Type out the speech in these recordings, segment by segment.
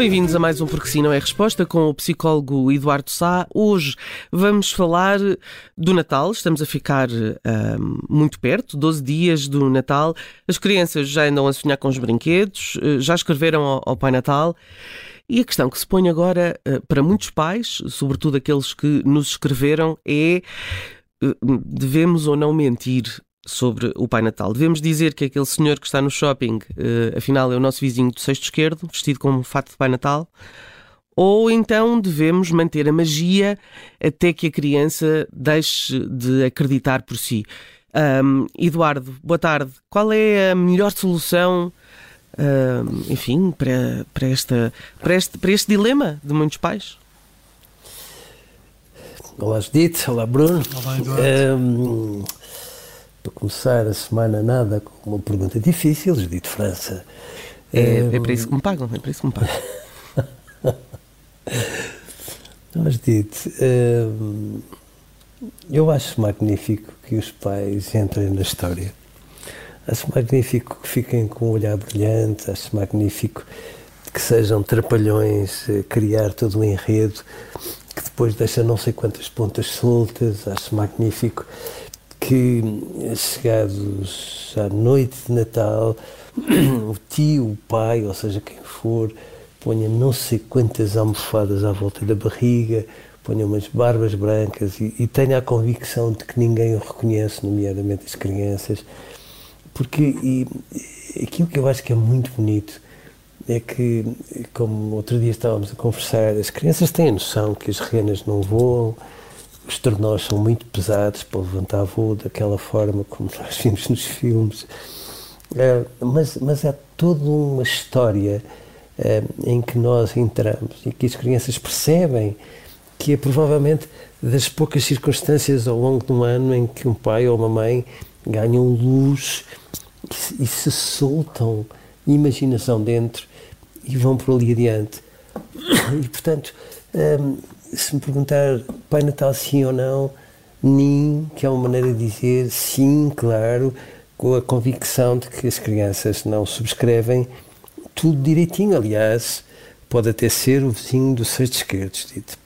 Bem-vindos a mais um Porque Sim Não é Resposta com o psicólogo Eduardo Sá. Hoje vamos falar do Natal. Estamos a ficar muito perto, 12 dias do Natal. As crianças já andam a sonhar com os brinquedos, uh, já escreveram ao, ao, Pai Natal. E a questão que se põe agora uh, para muitos pais, sobretudo aqueles que nos escreveram, é devemos ou não mentir sobre o Pai Natal. Devemos dizer que aquele senhor que está no shopping, uh, afinal, é o nosso vizinho do sexto esquerdo, vestido com um fato de Pai Natal? Ou então devemos manter a magia até que a criança deixe de acreditar por si? Um, Eduardo, boa tarde. Qual é a melhor solução, um, enfim, para, para, esta, para, este, para este dilema de muitos pais? Olá, Judite. Olá, Bruno. Olá, Eduardo. Um, para começar a semana nada com uma pergunta difícil, Judite França. É, é para isso que me pagam, é para isso que me pagam. Não, Judite, eu acho magnífico que os pais entrem na história. Acho magnífico que fiquem com um olhar brilhante, acho magnífico que sejam trapalhões, criar todo um enredo que depois deixa não sei quantas pontas soltas, acho magnífico que, chegados à noite de Natal, o tio, o pai, ou seja, quem for, ponha não sei quantas almofadas à volta da barriga, ponha umas barbas brancas e, e tenha a convicção de que ninguém o reconhece, nomeadamente as crianças, porque e, aquilo que eu acho que é muito bonito é que, como outro dia estávamos a conversar, as crianças têm a noção que as renas não voam, os tornós são muito pesados para levantar voo daquela forma como nós vimos nos filmes. É, mas, mas é toda uma história é, em que nós entramos e que as crianças percebem que é provavelmente das poucas circunstâncias ao longo de um ano em que um pai ou uma mãe ganham luz e se soltam imaginação dentro e vão por ali adiante. E, portanto, hum, se me perguntar Pai Natal sim ou não, nem, que é uma maneira de dizer sim, claro, com a convicção de que as crianças não subscrevem tudo direitinho. Aliás, pode até ser o vizinho do sexto esquerdo, dito.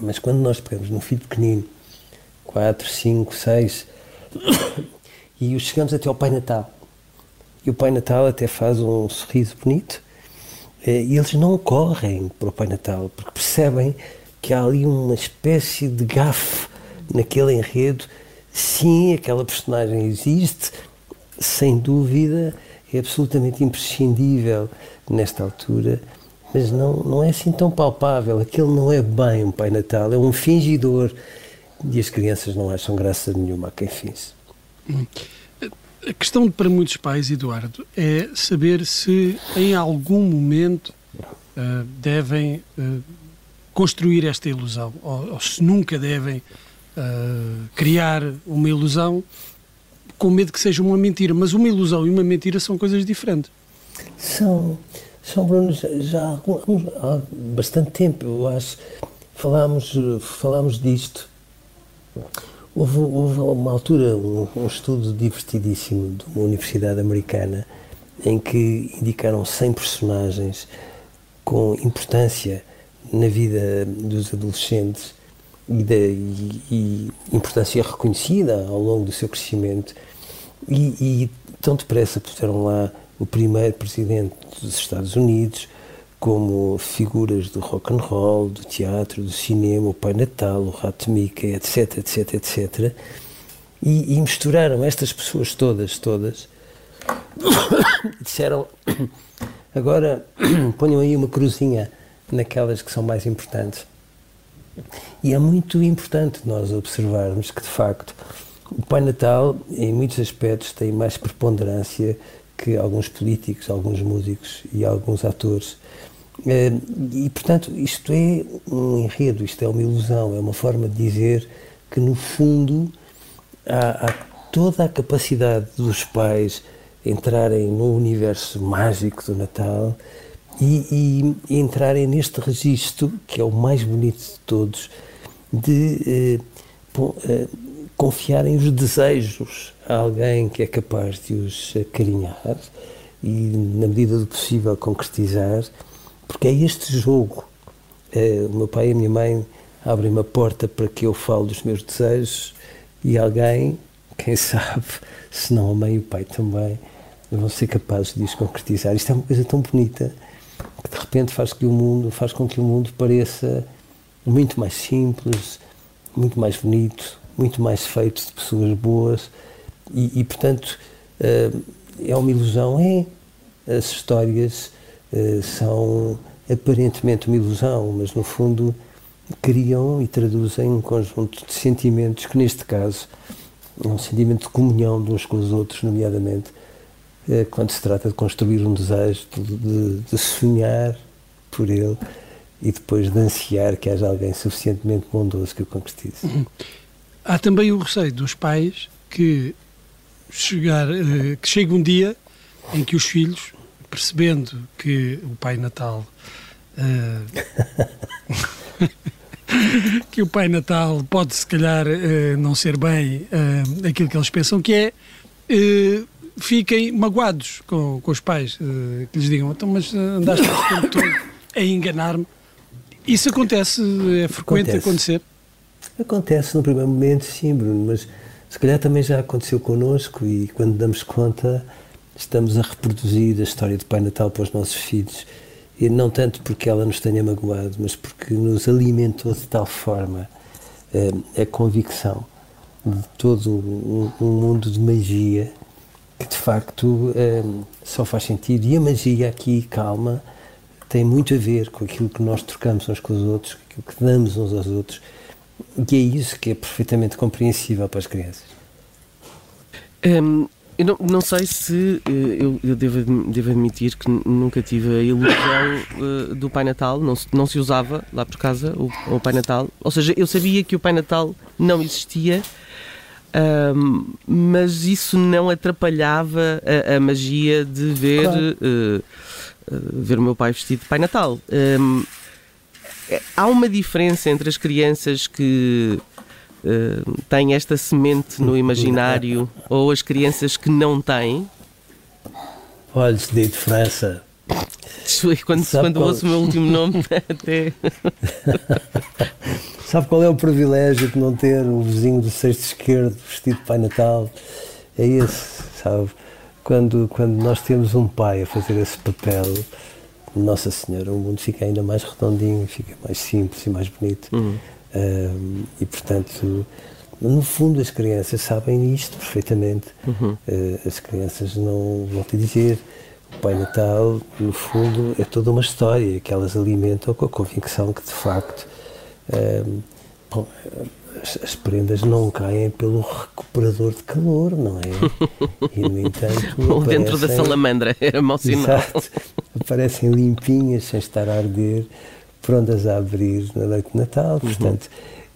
Mas quando nós pegamos num filho pequenino, 4, 5, 6, e os chegamos até ao Pai Natal, e o Pai Natal até faz um sorriso bonito, e eles não correm para o Pai Natal, porque percebem que há ali uma espécie de gafe naquele enredo. Sim, aquela personagem existe, sem dúvida, é absolutamente imprescindível nesta altura, mas não, não é assim tão palpável. Aquele não é bem um Pai Natal, é um fingidor. E as crianças não acham graça nenhuma a quem finge. A questão para muitos pais, Eduardo, é saber se em algum momento uh, devem uh, construir esta ilusão, ou, ou se nunca devem uh, criar uma ilusão com medo que seja uma mentira. Mas uma ilusão e uma mentira são coisas diferentes. São, são Bruno, já há, há bastante tempo, eu acho, falámos, falámos disto. Houve, houve uma altura um, um, estudo divertidíssimo de uma universidade americana em que indicaram 100 personagens com importância na vida dos adolescentes e, e, e importância reconhecida ao longo do seu crescimento. E, e tão depressa puseram lá o primeiro presidente dos Estados Unidos, como figuras do rock and roll, do teatro, do cinema, o Pai Natal, o Rato Mickey, etc, etc, etc. E, e, misturaram estas pessoas todas, todas, disseram agora ponham aí uma cruzinha naquelas que são mais importantes. E é muito importante nós observarmos que, de facto, o Pai Natal, em muitos aspectos, tem mais preponderância que alguns políticos, alguns músicos e alguns atores. Eh, e, portanto, isto é um enredo, isto é uma ilusão, é uma forma de dizer que, no fundo, há, há toda a capacidade dos pais entrarem no universo mágico do Natal e, e, entrarem neste registro, que é o mais bonito de todos, de eh, bom, eh, confiarem os desejos a alguém que é capaz de os acarinhar e, na medida do possível, concretizar, porque é este jogo. Eh, o meu pai e a minha mãe abrem uma porta para que eu fale dos meus desejos e alguém, quem sabe, se não a mãe e o pai também, vão ser capazes de os concretizar. Isto é uma coisa tão bonita que de repente faz que o mundo faz com que o mundo pareça muito mais simples, muito mais bonito, muito mais feito de pessoas boas. E, e portanto eh, é uma ilusão é. As histórias eh, são aparentemente uma ilusão mas no fundo criam e traduzem um conjunto de sentimentos que neste caso é um sentimento de comunhão de uns com os outros nomeadamente é quando se trata de construir um desejo, de, de, sonhar por ele e depois de ansiar que haja alguém suficientemente bondoso que o concretize. Há também o receio dos pais que, chegar, eh, que chega um dia em que os filhos, percebendo que o Pai Natal. Uh, que o Pai Natal pode, se calhar, uh, não ser bem uh, aquilo que eles pensam que é, fiquem magoados com, com os pais, que lhes digam, então, mas andaste o tempo todo a enganar-me. Isso acontece, é frequente acontece. acontecer? Acontece no primeiro momento, sim, Bruno, mas se calhar também já aconteceu connosco e quando damos conta estamos a reproduzir a história do Pai Natal para os nossos filhos. E não tanto porque ela nos tenha magoado, mas porque nos alimentou de tal forma é, a convicção de todo um, um mundo de magia que de facto um, só faz sentido. E a magia aqui, calma, tem muito a ver com aquilo que nós trocamos uns com os outros, com aquilo que damos uns aos outros. E é isso que é perfeitamente compreensível para as crianças. Um, eu não, não, sei se eh, eu, eu devo, devo, admitir que nunca tive a ilusão uh, do Pai Natal, não se, não se usava lá por casa o, o Pai Natal. Ou seja, eu sabia que o Pai Natal não existia, um, mas isso não atrapalhava a, a magia de ver, claro. uh, uh, ver o meu pai vestido de Pai Natal. Um, há uma diferença entre as crianças que uh, têm esta semente no imaginário ou as crianças que não têm? Olha, de França. Quando, quando ouço o meu último nome, até. Sabe qual é o privilégio de não ter o vizinho do sexto esquerdo vestido de Pai Natal? É esse, sabe? Quando, quando nós temos um pai a fazer esse papel, Nossa Senhora, o mundo fica ainda mais redondinho, fica mais simples e mais bonito. Uhum. Um, e portanto, no fundo, as crianças sabem isto perfeitamente. Uhum. Uh, as crianças não vão te dizer. O Pai Natal, no fundo, é toda uma história que elas alimentam com a convicção que, de facto, bom, as, as, prendas não caem pelo recuperador de calor, não é? E, no entanto. Ou dentro da salamandra, era mau sinal. Exato, aparecem limpinhas, sem estar a arder, prontas a abrir na noite de Natal. Uhum. Portanto,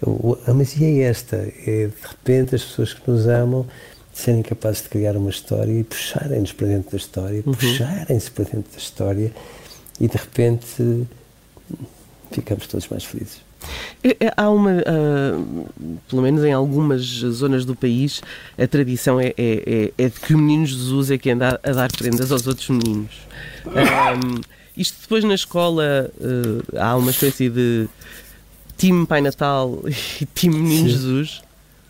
uhum. a magia é esta: é de repente as pessoas que nos amam serem capazes de criar uma história e puxarem-nos para dentro da história, uhum. puxarem-se para dentro da história e de repente ficamos todos mais felizes. É, é, há uma, uh, pelo menos em algumas zonas do país, a tradição é, é, é, é de que o menino Jesus é que anda a dar prendas aos outros meninos. Um, isto depois na escola uh, há uma espécie de time Pai Natal e time Menino sim. Jesus.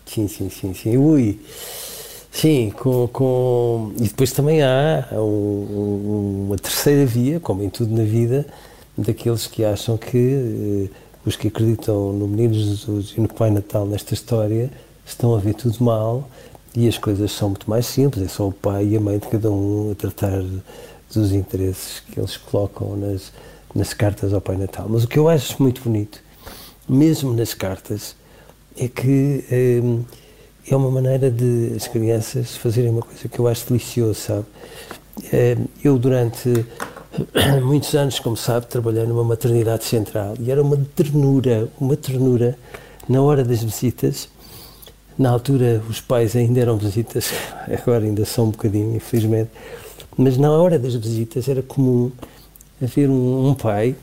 Sim, sim, sim, sim. Ui. Sim, com, com... e depois também há um, um, uma terceira via, como em tudo na vida, daqueles que acham que uh, os que acreditam no Menino Jesus e no Pai Natal nesta história estão a ver tudo mal e as coisas são muito mais simples, é só o pai e a mãe de cada um a tratar dos interesses que eles colocam nas, nas cartas ao Pai Natal. Mas o que eu acho muito bonito, mesmo nas cartas, é que hum, é uma maneira de as crianças fazerem uma coisa que eu acho delicioso, sabe? Hum, eu, durante muitos anos, como sabe, trabalhei numa maternidade central e era uma ternura, uma ternura na hora das visitas. Na altura, os pais ainda eram visitas, agora ainda são um bocadinho, infelizmente, mas na hora das visitas era comum haver um, um pai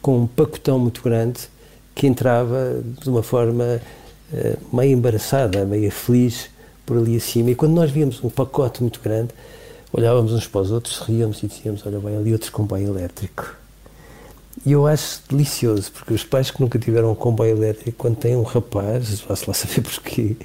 com um pacotão muito grande que entrava de uma forma uh, meio embaraçada, meio feliz por ali acima. E quando nós víamos um pacote muito grande, olhávamos uns para os outros, ríamos e dizíamos: Olha, bem, ali outros comboio elétrico. E eu acho delicioso, porque os pais que nunca tiveram um comboio elétrico, quando têm um rapaz, vá-se lá saber porquê,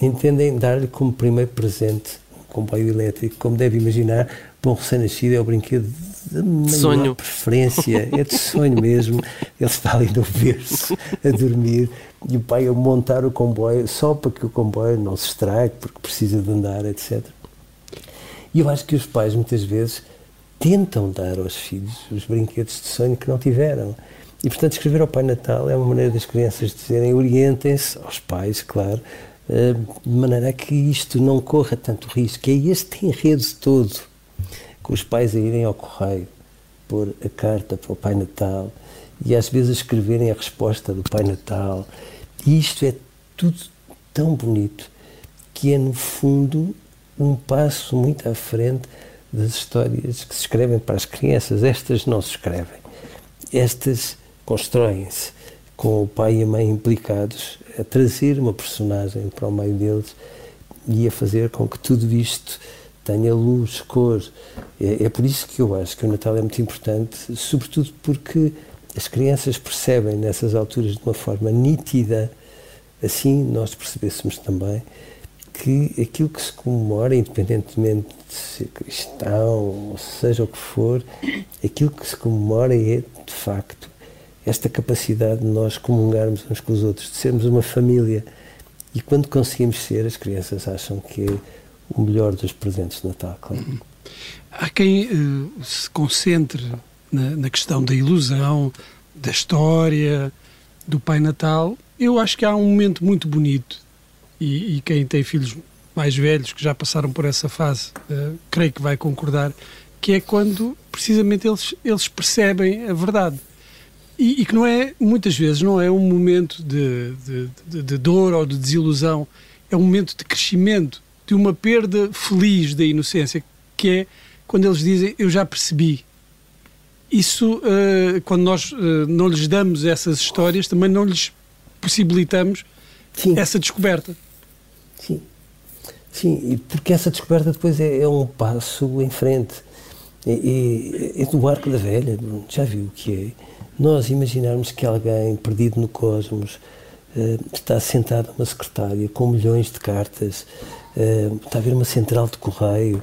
entendem dar-lhe como primeiro presente um comboio elétrico. Como deve imaginar, para um recém-nascido é o brinquedo de maior sonho. preferência, é de sonho mesmo. Ele está ali no berço a dormir e o pai a montar o comboio só para que o comboio não se estrague, porque precisa de andar, etc. E eu acho que os pais muitas vezes tentam dar aos filhos os brinquedos de sonho que não tiveram. E, portanto, escrever ao Pai Natal é uma maneira das crianças dizerem orientem-se aos pais, claro, eh, de maneira a que isto não corra tanto risco. É este enredo todo com os pais a irem ao correio pôr a carta para o Pai Natal e às vezes a escreverem a resposta do Pai Natal. E isto é tudo tão bonito que é, no fundo, um passo muito à frente das histórias que se escrevem para as crianças. Estas não se escrevem. Estas constroem-se com o pai e a mãe implicados a trazer uma personagem para o meio deles e a fazer com que tudo isto tenha luz, cor. É, é, por isso que eu acho que o Natal é muito importante, sobretudo porque as crianças percebem nessas alturas de uma forma nítida, assim nós percebêssemos também que aquilo que se comemora, independentemente de ser cristão, seja o que for, aquilo que se comemora é, de facto, esta capacidade de nós comungarmos uns com os outros, de sermos uma família. E quando conseguimos ser, as crianças acham que é o melhor dos presentes de Natal, claro. Há quem uh, se concentre na, na, questão da ilusão, da história, do Pai Natal. Eu acho que há um momento muito bonito e, e quem tem filhos mais velhos que já passaram por essa fase, uh, creio que vai concordar, que é quando precisamente eles, eles percebem a verdade. E, e que não é, muitas vezes, não é um momento de, de, de, de dor ou de desilusão, é um momento de crescimento de uma perda feliz da inocência, que é quando eles dizem eu já percebi. Isso, uh, quando nós uh, não lhes damos essas histórias, também não lhes possibilitamos Sim. essa descoberta. Sim. Sim, porque essa descoberta depois é, é um passo em frente. Do arco da velha, já viu o que é? Nós imaginarmos que alguém perdido no cosmos uh, está sentado numa secretária com milhões de cartas, uh, está a ver uma central de correio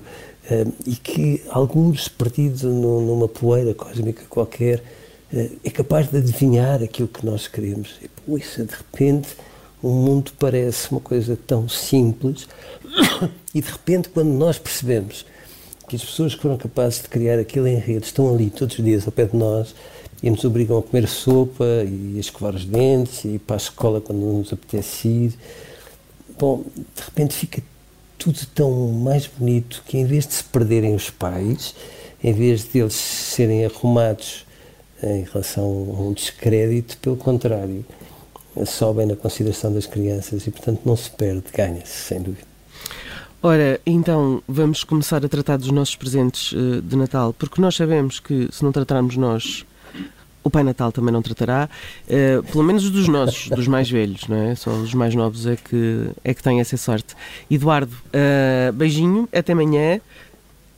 uh, e que alguns perdidos no, numa poeira cósmica qualquer é capaz de adivinhar aquilo que nós queremos. E, de repente o mundo parece uma coisa tão simples e de repente quando nós percebemos que as pessoas que foram capazes de criar aquele enredo estão ali todos os dias ao pé de nós e nos obrigam a comer sopa e a escovar os dentes e ir para a escola quando nos apetece ir. Bom, de repente fica tudo tão mais bonito que em vez de se perderem os pais, em vez de eles serem arrumados em relação a um descrédito, pelo contrário, sobem na consideração das crianças e, portanto, não se perde, ganha-se, sem dúvida. Ora, então vamos começar a tratar dos nossos presentes uh, de Natal, porque nós sabemos que se não tratarmos nós o Pai Natal também não tratará, uh, pelo menos dos nossos, dos mais velhos, não é? Só os mais novos é que, é que têm essa sorte. Eduardo, uh, beijinho, até amanhã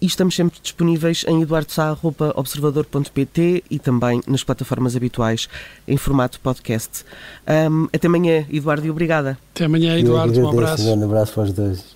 e estamos sempre disponíveis em eduardosá.observador.pt e também nas plataformas habituais em formato podcast. Um, até amanhã, Eduardo, e obrigada. Até amanhã, Eduardo, um abraço. Um abraço para os dois.